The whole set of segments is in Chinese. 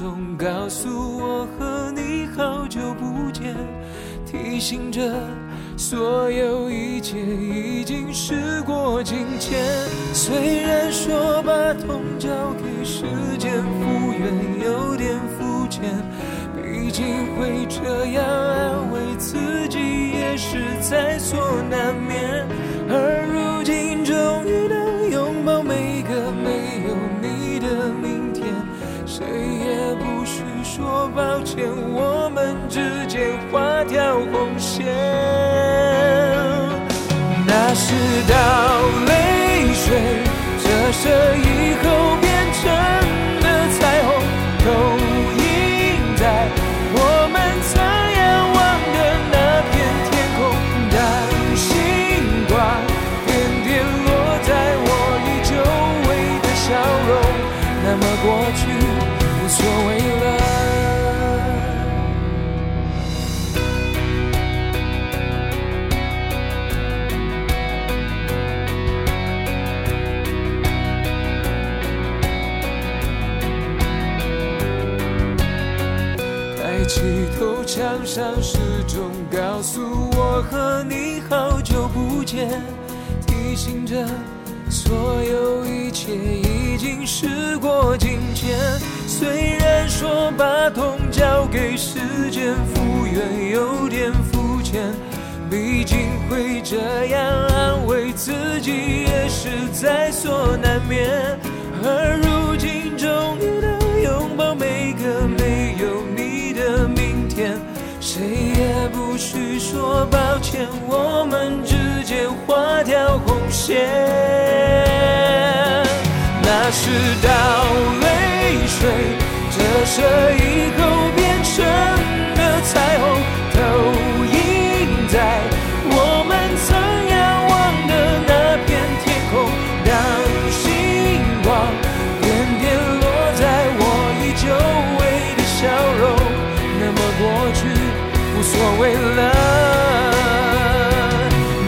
总告诉我和你好久不见，提醒着所有一切已经事过境迁。虽然说把痛交给时间复原有点肤浅，毕竟会这样安慰自己也是在所难免。我们之间画条红线，那是道泪水折射以后变成的彩虹，投影在我们曾仰望的那片天空。当星光点点落在我你旧围的笑容，那么过去无所谓了。起头，墙上时钟告诉我和你好久不见，提醒着所有一切已经时过境迁。虽然说把痛交给时间复原有点肤浅，毕竟会这样安慰自己也是在所难免。而如今终于能拥抱每个没有。去说抱歉，我们之间划条红线。那是道泪水折射以后变成了彩虹。为了，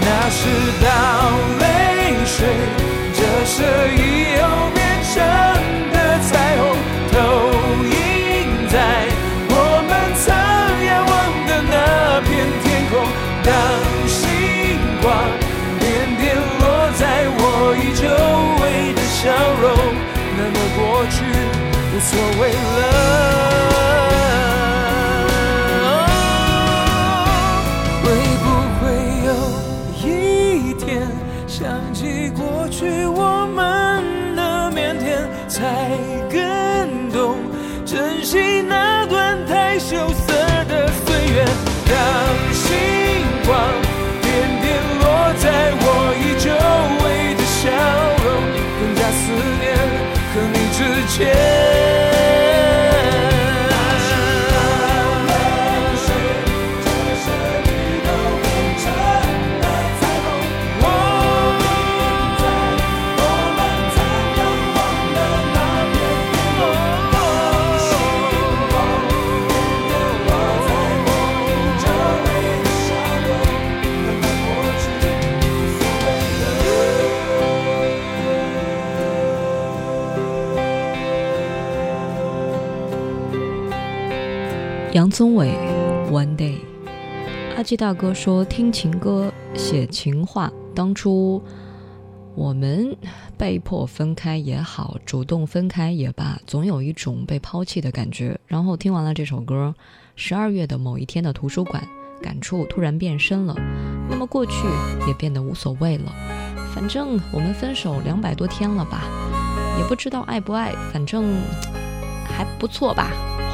那是道泪水折射以后变成的彩虹，投影在我们曾仰望的那片天空。当星光点点落在我已久违的笑容，那么过去无所谓了。羞色的岁月，当星光点点落在我依旧违的笑容，更加思念和你之间。松伟，One Day，阿基大哥说：“听情歌，写情话。当初我们被迫分开也好，主动分开也罢，总有一种被抛弃的感觉。然后听完了这首歌，《十二月的某一天》的图书馆，感触突然变深了。那么过去也变得无所谓了。反正我们分手两百多天了吧，也不知道爱不爱，反正还不错吧，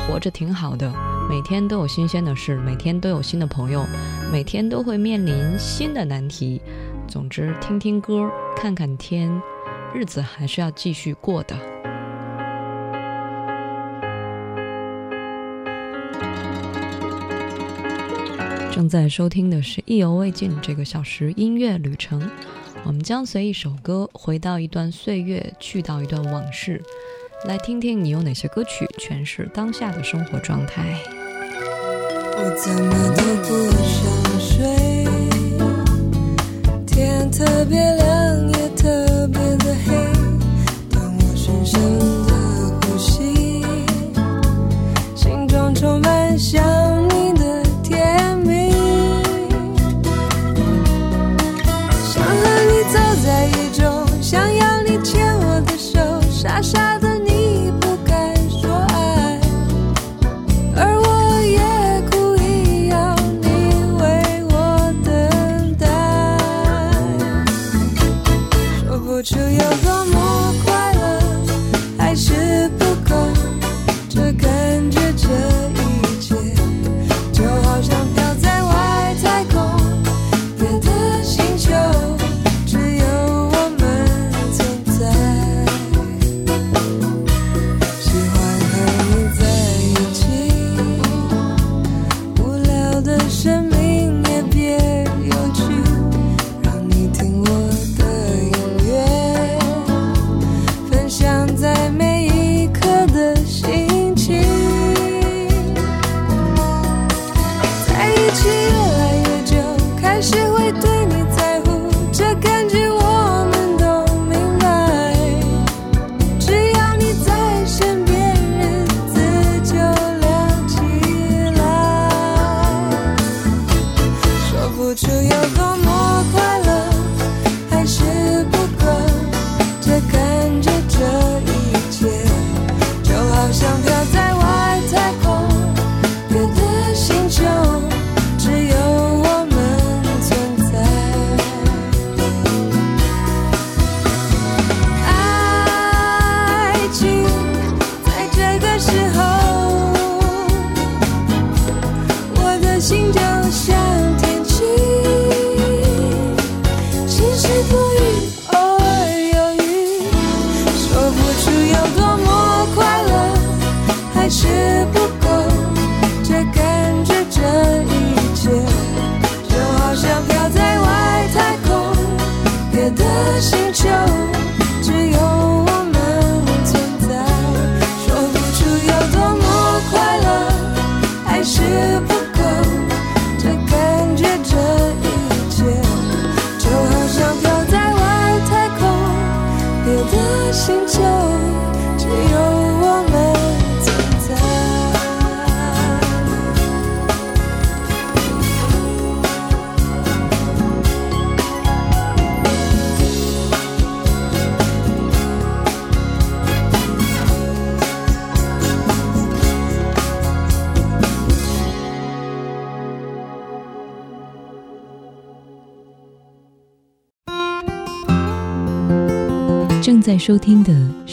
活着挺好的。”每天都有新鲜的事，每天都有新的朋友，每天都会面临新的难题。总之，听听歌，看看天，日子还是要继续过的。正在收听的是《意犹未尽》这个小时音乐旅程，我们将随一首歌回到一段岁月，去到一段往事，来听听你有哪些歌曲诠释当下的生活状态。我怎么都不想睡，天特别亮夜特别的黑，当我深深的呼吸，心中充满想。的星球。收听的。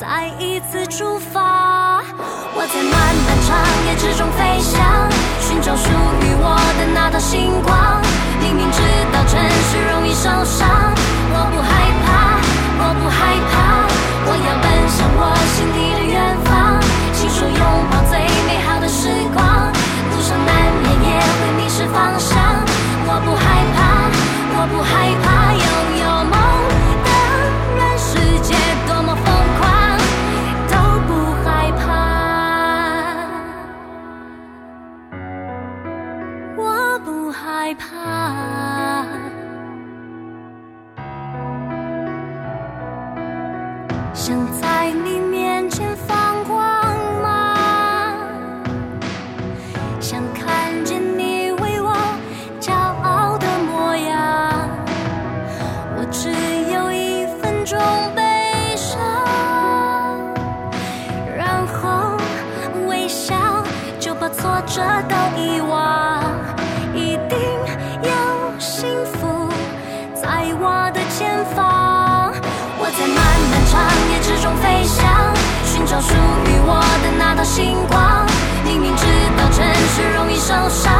再一次出发，我在漫漫长夜之中飞翔，寻找属于我的那道星光。明明知道城市容易受伤，我不害怕，我不害怕，我要奔向我心里的远方，亲手拥抱最美好的时光。路上难免也会迷失方向，我不害怕，我不害怕。属于我的那道星光，明明知道真实容易受伤。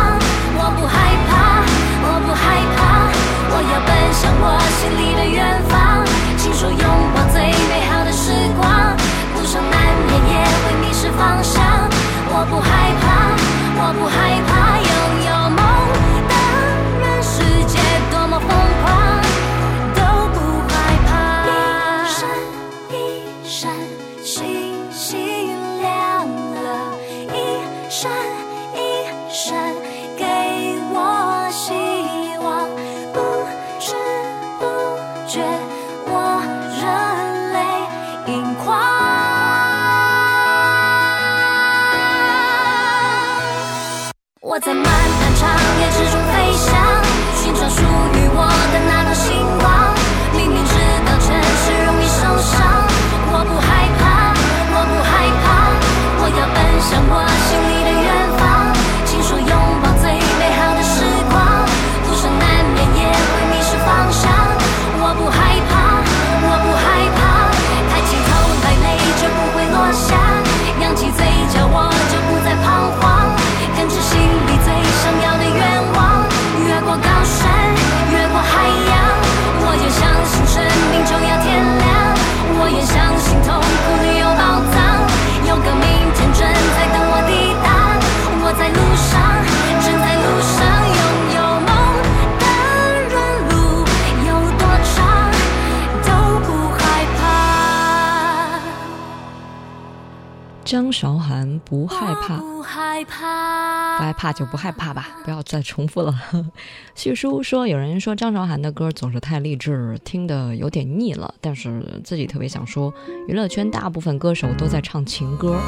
不害怕，不害怕就不害怕吧，不要再重复了。旭叔说，有人说张韶涵的歌总是太励志，听得有点腻了。但是自己特别想说，娱乐圈大部分歌手都在唱情歌，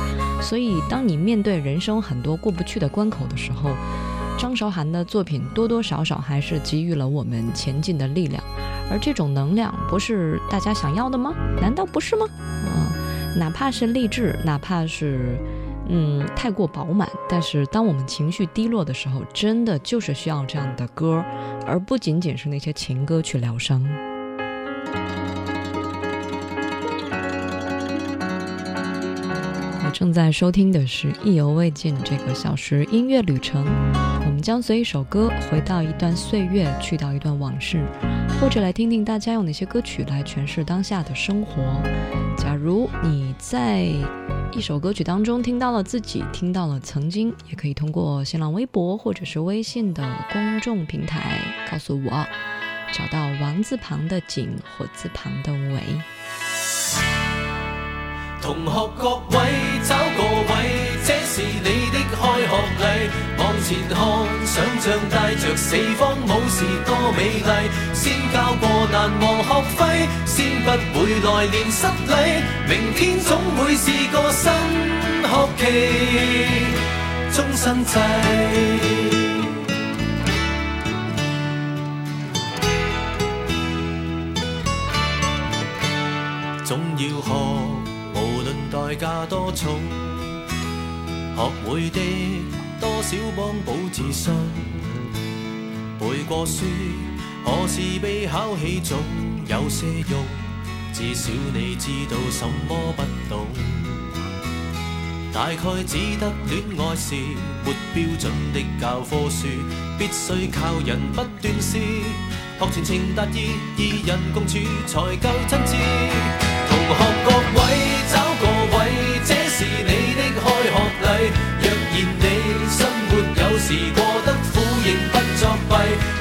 所以当你面对人生很多过不去的关口的时候，张韶涵的作品多多少少还是给予了我们前进的力量。而这种能量不是大家想要的吗？难道不是吗？嗯，哪怕是励志，哪怕是。嗯，太过饱满。但是，当我们情绪低落的时候，真的就是需要这样的歌，而不仅仅是那些情歌去疗伤。我正在收听的是《意犹未尽》这个小时音乐旅程，我们将随一首歌回到一段岁月，去到一段往事，或者来听听大家用哪些歌曲来诠释当下的生活。如你在一首歌曲当中听到了自己听到了曾经，也可以通过新浪微博或者是微信的公众平台告诉我，找到王字旁的景，火字旁的同学各位位，找这你。开学礼，往前看，想象带着四方武士多美丽。先交过难忘学费，先不会来年失礼。明天总会是个新学期，终生制。总要学，无论代价多重。学会的多少帮补自信，背过书，何时被考起总有些用。至少你知道什么不懂，大概只得恋爱是没标准的教科书，必须靠人不断试，学全情达意，二人共处才够真挚。同学各位。是过得苦仍不作弊，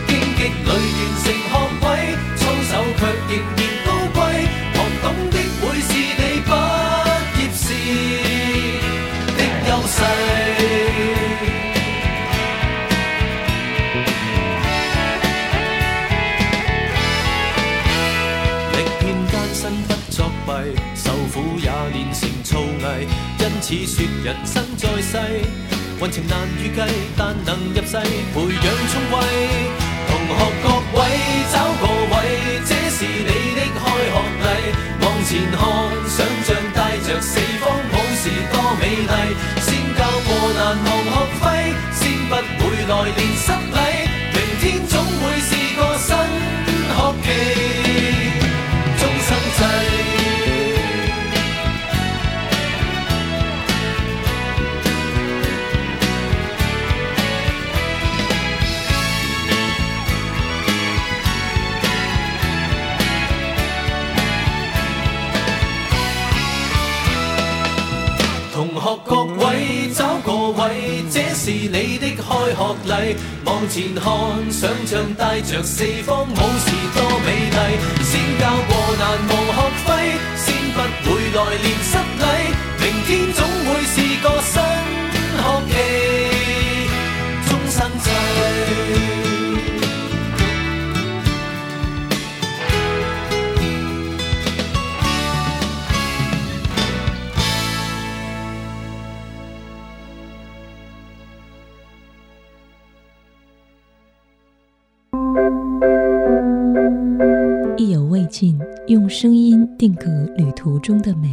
荆棘里完成学位，操守却仍然高贵，学懂的会是你不業時的优势。历遍艰辛不作弊，受苦也练成粗艺，因此说人生在世，运程难预计。四方武士多美丽，先交过难忘学费，先不会来年失礼。礼，往前看，想象带着四方武士多美丽。先教过难无学。定格旅途中的美，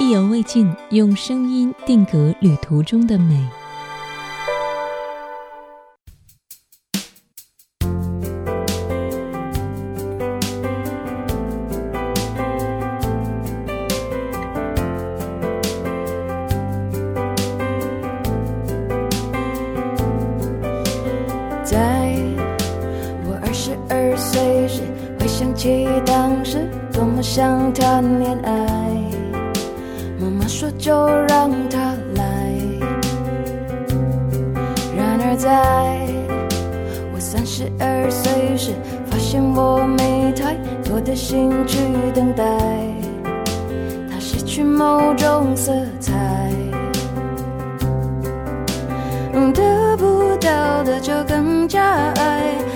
意犹未尽，用声音定格旅途中的美，在。随时，回想起当时多么想谈恋爱，妈妈说就让他来。然而在，我三十二岁时，发现我没太多的心去等待，它失去某种色彩，得不到的就更加爱。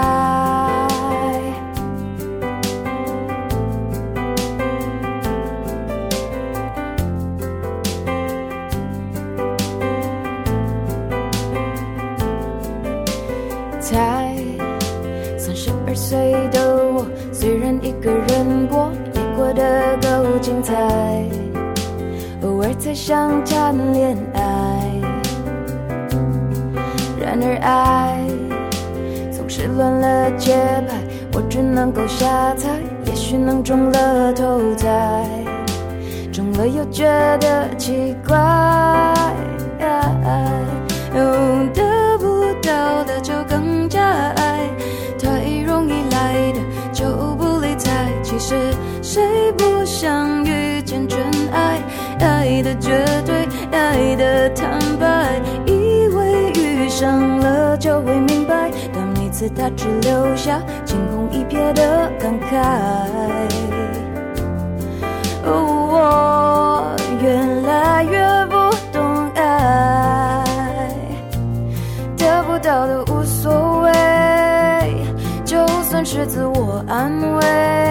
一个人过也过得够精彩，偶尔才想谈恋爱。然而爱总是乱了节拍，我只能够瞎猜，也许能中了头彩，中了又觉得奇怪。谁不想遇见真爱，爱的绝对，爱的坦白。以为遇上了就会明白，但每次他只留下惊鸿一瞥的感慨。我越来越不懂爱，得不到的无所谓，就算是自我安慰。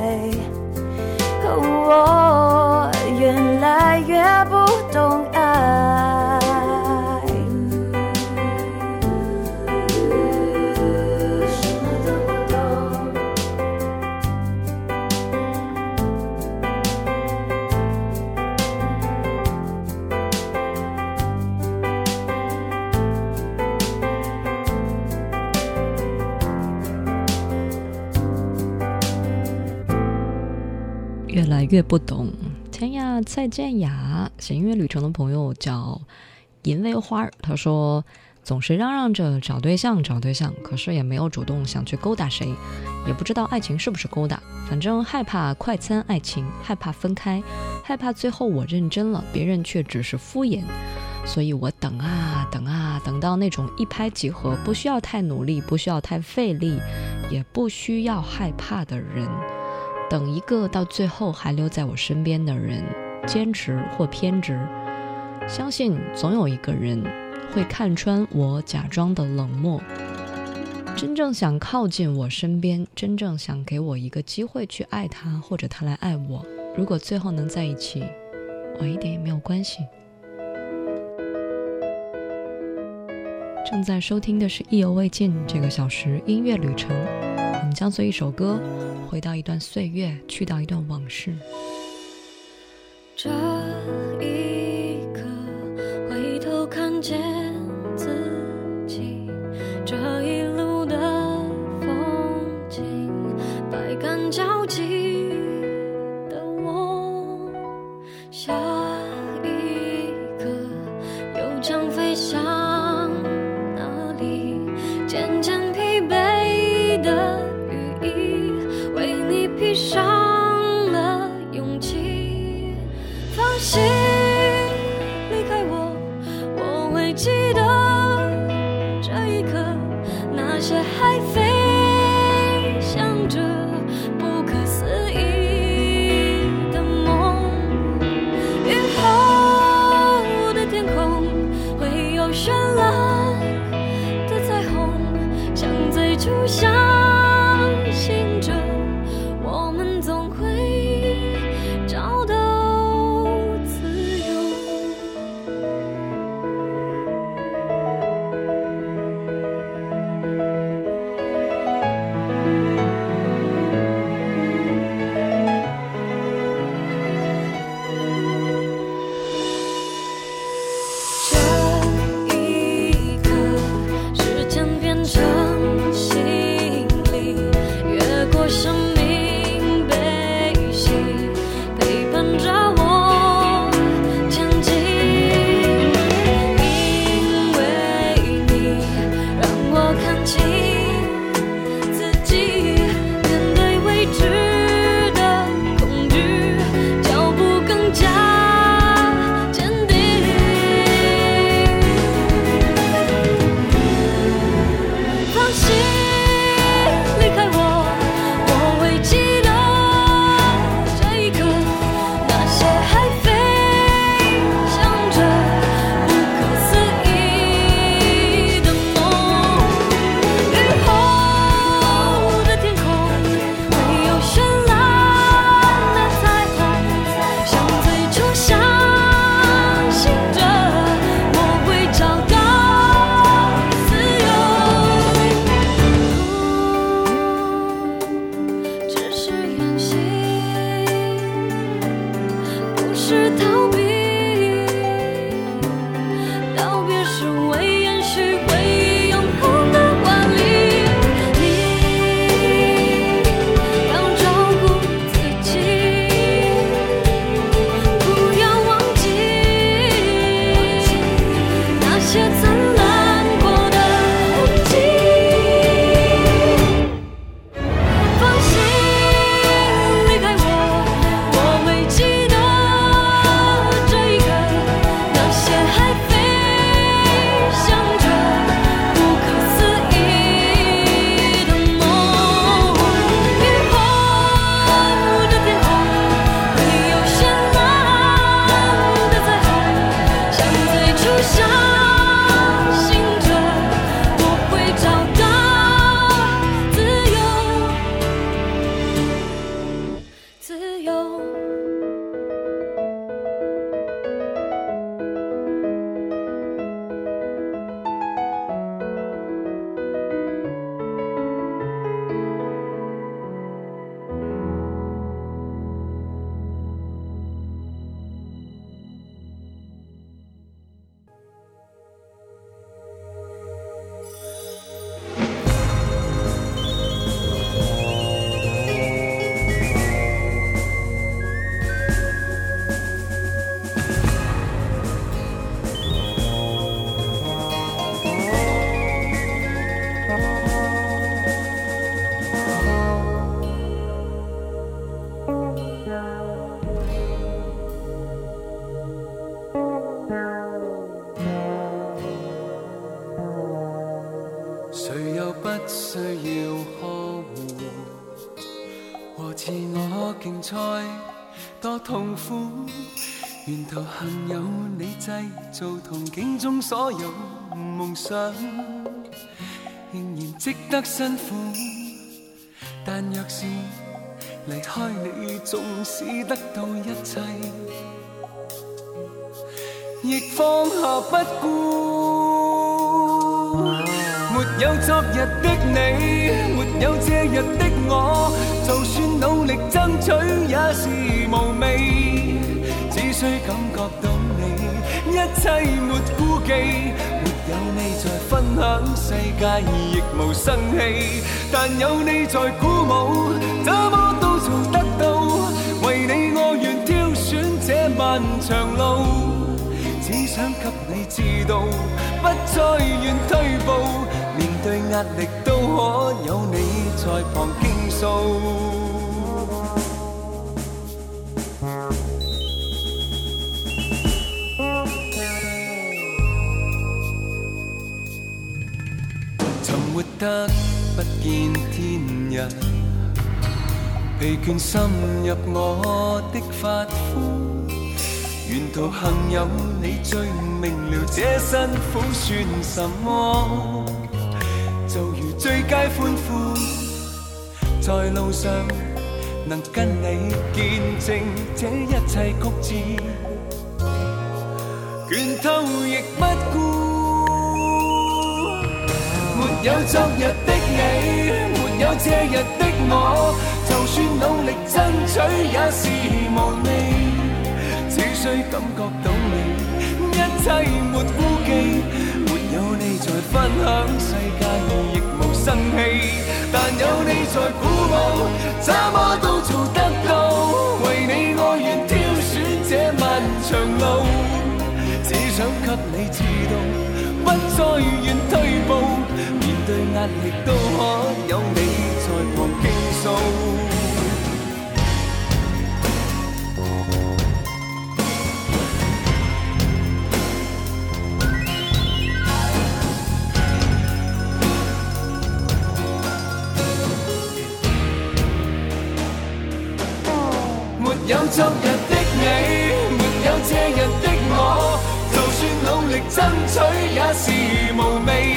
我越来越不懂。越不懂，天涯再见呀！写音乐旅程的朋友叫银薇花，他说总是嚷嚷着找对象找对象，可是也没有主动想去勾搭谁，也不知道爱情是不是勾搭，反正害怕快餐爱情，害怕分开，害怕最后我认真了，别人却只是敷衍，所以我等啊等啊，等到那种一拍即合，不需要太努力，不需要太费力，也不需要害怕的人。等一个到最后还留在我身边的人，坚持或偏执，相信总有一个人会看穿我假装的冷漠，真正想靠近我身边，真正想给我一个机会去爱他，或者他来爱我。如果最后能在一起，晚一点也没有关系。正在收听的是《意犹未尽》这个小时音乐旅程。将随一首歌，回到一段岁月，去到一段往事。这一。朋有你制造同境中所有梦想，仍然值得辛苦。但若是离开你，纵使得到一切，亦放下不顾。没有昨日的你，没有这日的我，就算努力争取也是无味。最感觉到你，一切没顾忌，没有你在分享世界亦无生气，但有你在鼓舞，怎么都做得到。为你我愿挑选这漫长路，只想给你知道，不再愿退步，面对压力都可有你在旁倾诉。得不见天日，疲倦渗入我的发肤。沿途幸有你最明了，这辛苦算什么？就如最佳欢呼，在路上能跟你见证这一切曲折，倦透亦不顾。有昨日的你，没有这日的我，就算努力争取也是无味。只需感觉到你，一切没顾忌，没有你在分享世界，亦无生气。但有你在。鼓都有你在没有昨日的你，没有这日的我，就算努力争取也是无味。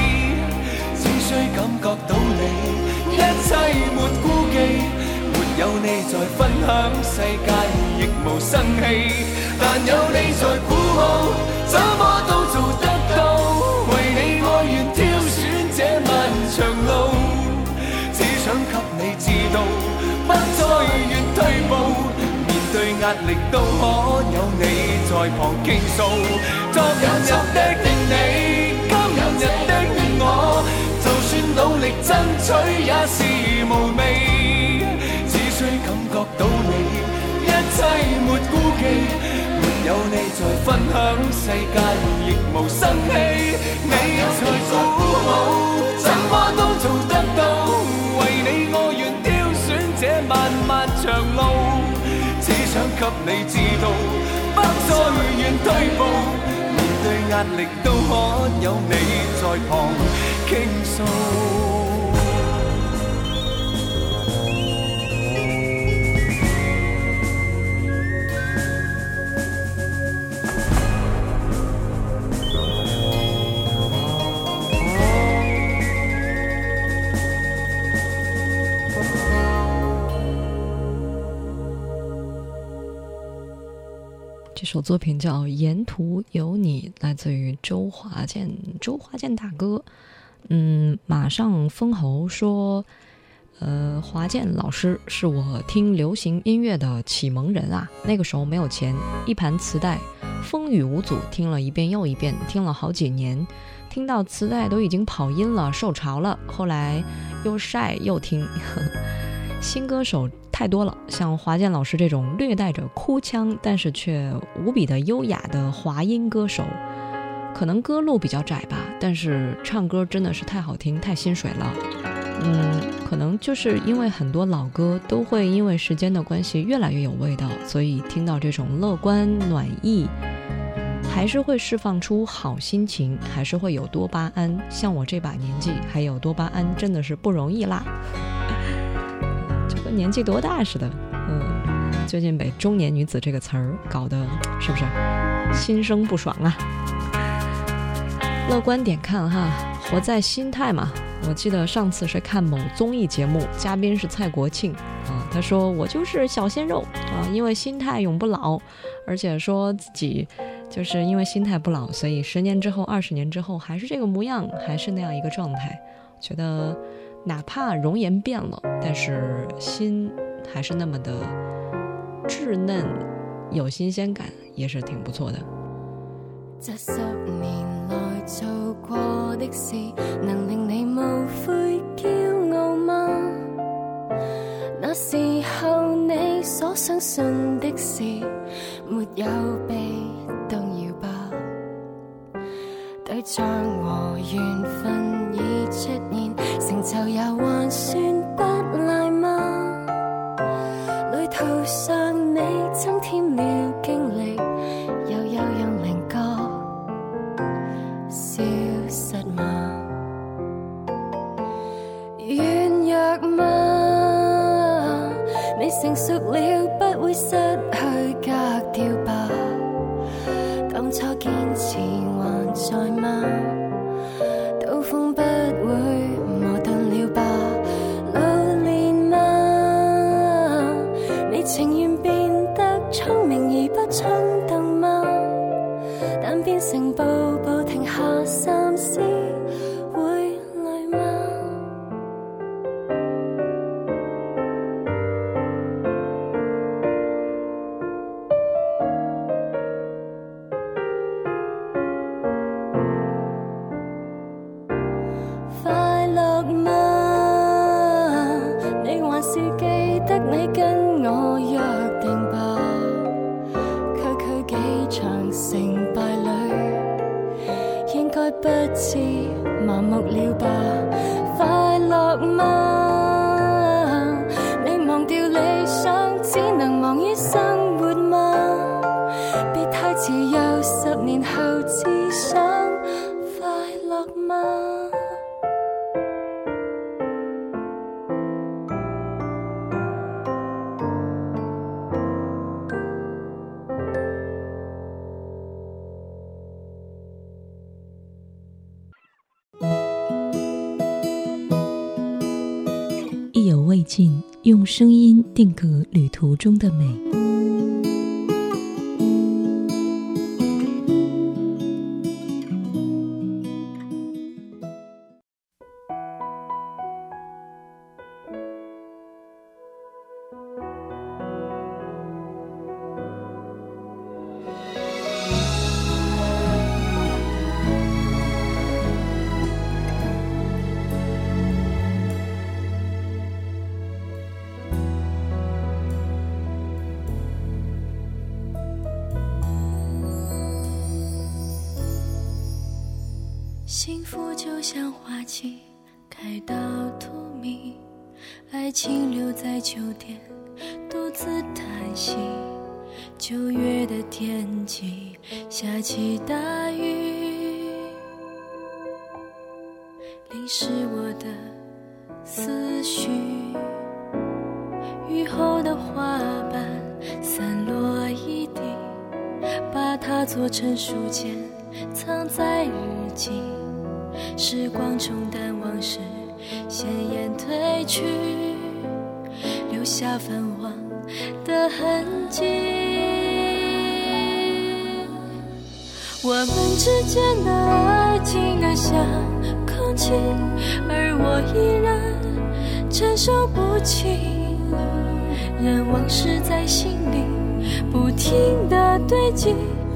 世没顾忌，没有你在分享世界亦无生气，但有你在鼓舞，怎么都做得到。为你爱愿挑选这漫长路，只想给你知道，不再愿退步。面对压力都可有你在旁倾诉，昨日的你，今日的。努力争取也是无味，只需感觉到你，一切没顾忌。有你在分享世界，亦无生气。你才鼓舞，怎么都做得到。为你，我愿挑选这漫漫长路，只想给你知道，不再愿退步。面对压力都可有你在旁。这首作品叫《沿途有你》，来自于周华健，周华健大哥。嗯，马上封侯说，呃，华健老师是我听流行音乐的启蒙人啊。那个时候没有钱，一盘磁带风雨无阻听了一遍又一遍，听了好几年，听到磁带都已经跑音了、受潮了，后来又晒又听。新歌手太多了，像华健老师这种略带着哭腔，但是却无比的优雅的华音歌手。可能歌路比较窄吧，但是唱歌真的是太好听、太心水了。嗯，可能就是因为很多老歌都会因为时间的关系越来越有味道，所以听到这种乐观暖意，还是会释放出好心情，还是会有多巴胺。像我这把年纪，还有多巴胺真的是不容易啦，就跟年纪多大似的。嗯，最近被“中年女子”这个词儿搞得是不是心生不爽啊？乐观点看哈，活在心态嘛。我记得上次是看某综艺节目，嘉宾是蔡国庆，啊，他说我就是小鲜肉啊，因为心态永不老，而且说自己就是因为心态不老，所以十年之后、二十年之后还是这个模样，还是那样一个状态。觉得哪怕容颜变了，但是心还是那么的稚嫩，有新鲜感，也是挺不错的。来做过的事，能令你无悔骄傲吗？那时候你所相信的事，没有被动摇吧？对象和缘分已出现，成就也还算不赖吗？旅途上你增添了。成熟了，不会失去格调吧？当初坚持还在吗？刀锋不会磨钝了吧？老练吗？你情愿变得聪明而不冲动吗？但变成暴。定格旅途中的美。不就像花期开到荼蘼，爱情留在秋天独自叹息。九月的天气下起大雨，淋湿我的思绪。雨后的花瓣散落一地，把它做成书签，藏在日记。时光冲淡往事，鲜艳褪去，留下泛黄的痕迹。我们之间的爱情，难像空气，而我依然承受不起，任往事在心里不停的堆积。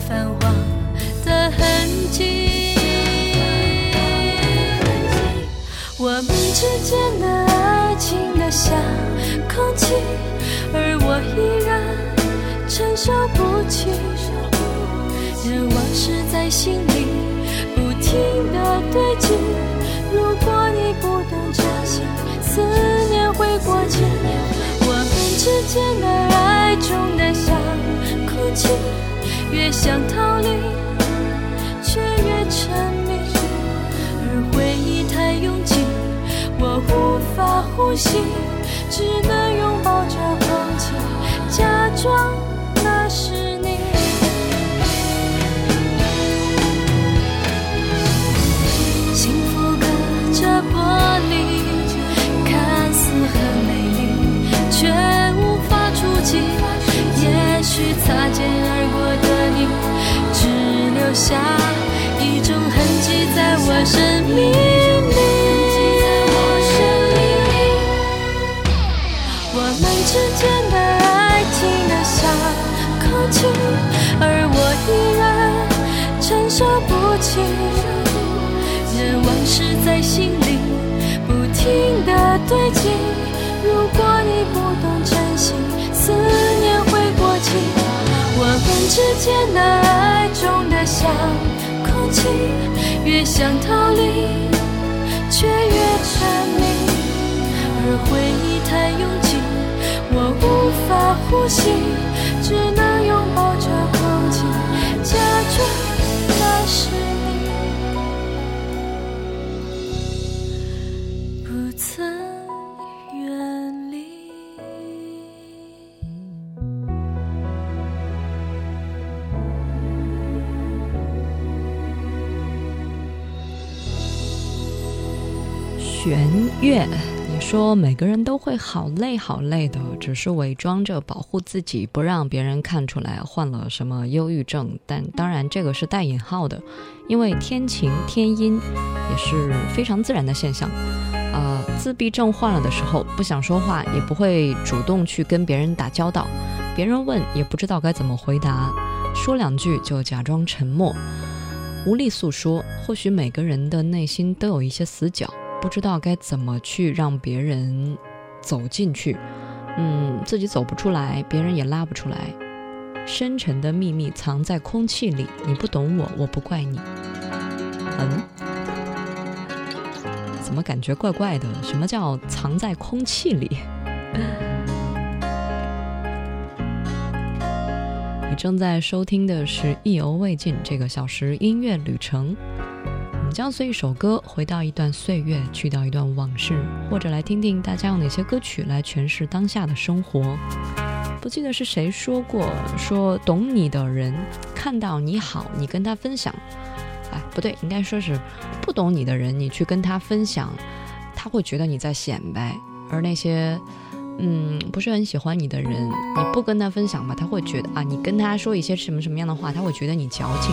泛黄的痕迹，我们之间的爱情的像空气，而我依然承受不起。任往事在心里不停的堆积。如果你不懂珍惜，思念会过期。我们之间的爱重的像空气。越想逃离，却越沉迷，而回忆太拥挤，我无法呼吸，只能拥抱着空气，假装。是秘密。我们之间的爱轻得像空气，而我依然承受不起。任往事在心里不停的堆积。如果你不懂珍惜，思念会过期。我们之间的爱重得像空气。越想逃离，却越沉迷，而回忆太拥挤，我无法呼吸，只能拥抱着空气，假装。月，你说每个人都会好累好累的，只是伪装着保护自己，不让别人看出来患了什么忧郁症。但当然这个是带引号的，因为天晴天阴也是非常自然的现象。呃，自闭症患了的时候，不想说话，也不会主动去跟别人打交道，别人问也不知道该怎么回答，说两句就假装沉默，无力诉说。或许每个人的内心都有一些死角。不知道该怎么去让别人走进去，嗯，自己走不出来，别人也拉不出来。深沉的秘密藏在空气里，你不懂我，我不怪你。嗯，怎么感觉怪怪的？什么叫藏在空气里？你正在收听的是《意犹未尽》这个小时音乐旅程。将随一首歌回到一段岁月，去掉一段往事，或者来听听大家用哪些歌曲来诠释当下的生活。不记得是谁说过，说懂你的人看到你好，你跟他分享。哎，不对，应该说是不懂你的人，你去跟他分享，他会觉得你在显摆。而那些嗯不是很喜欢你的人，你不跟他分享吧，他会觉得啊，你跟他说一些什么什么样的话，他会觉得你矫情。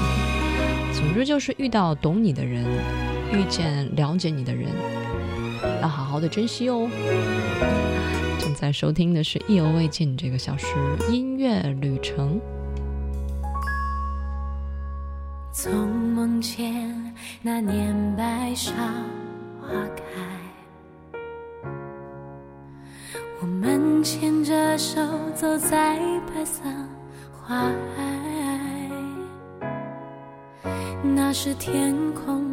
总之就是遇到懂你的人，遇见了解你的人，要好好的珍惜哦。正在收听的是《意犹未尽》这个小时音乐旅程。从梦见那年白芍花开，我们牵着手走在白色花海。那是天空。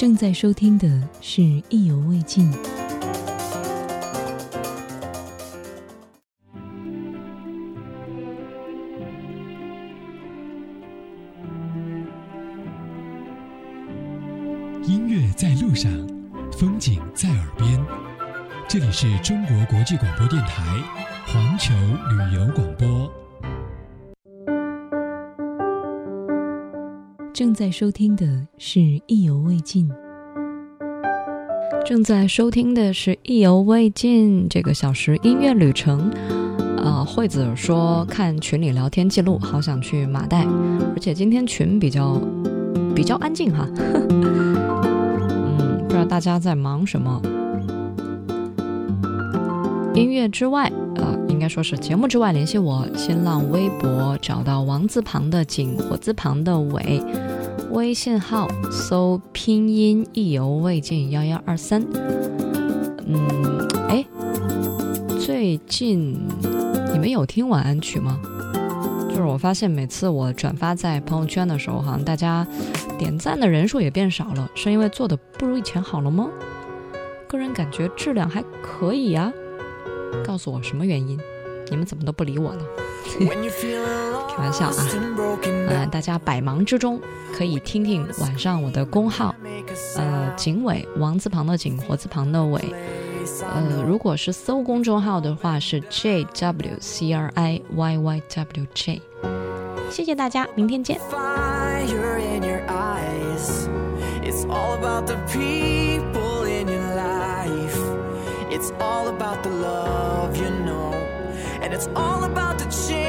正在收听的是《意犹未尽》。音乐在路上，风景在耳边。这里是中国国际广播电台环球旅游广播。正在收听的是《意犹未尽》，正在收听的是《意犹未尽》这个小时音乐旅程。呃，惠子说看群里聊天记录，好想去马代，而且今天群比较比较安静哈。嗯，不知道大家在忙什么。音乐之外，啊。应该说是节目之外联系我，新浪微博找到王字旁的景火字旁的伟，微信号搜拼音意犹未尽幺幺二三。嗯，哎，最近你们有听晚安曲吗？就是我发现每次我转发在朋友圈的时候，好像大家点赞的人数也变少了，是因为做的不如以前好了吗？个人感觉质量还可以呀，告诉我什么原因。你们怎么都不理我呢？开玩笑啊。大家百忙之中可以听听晚上我的公号，呃，景伟，王字旁的景，活字旁的伟。呃，如果是搜公众号的话，是 j w c r i y y w j。谢谢大家，明天见。it's all about the people in your life。it's all about the love you know。It's all about the change.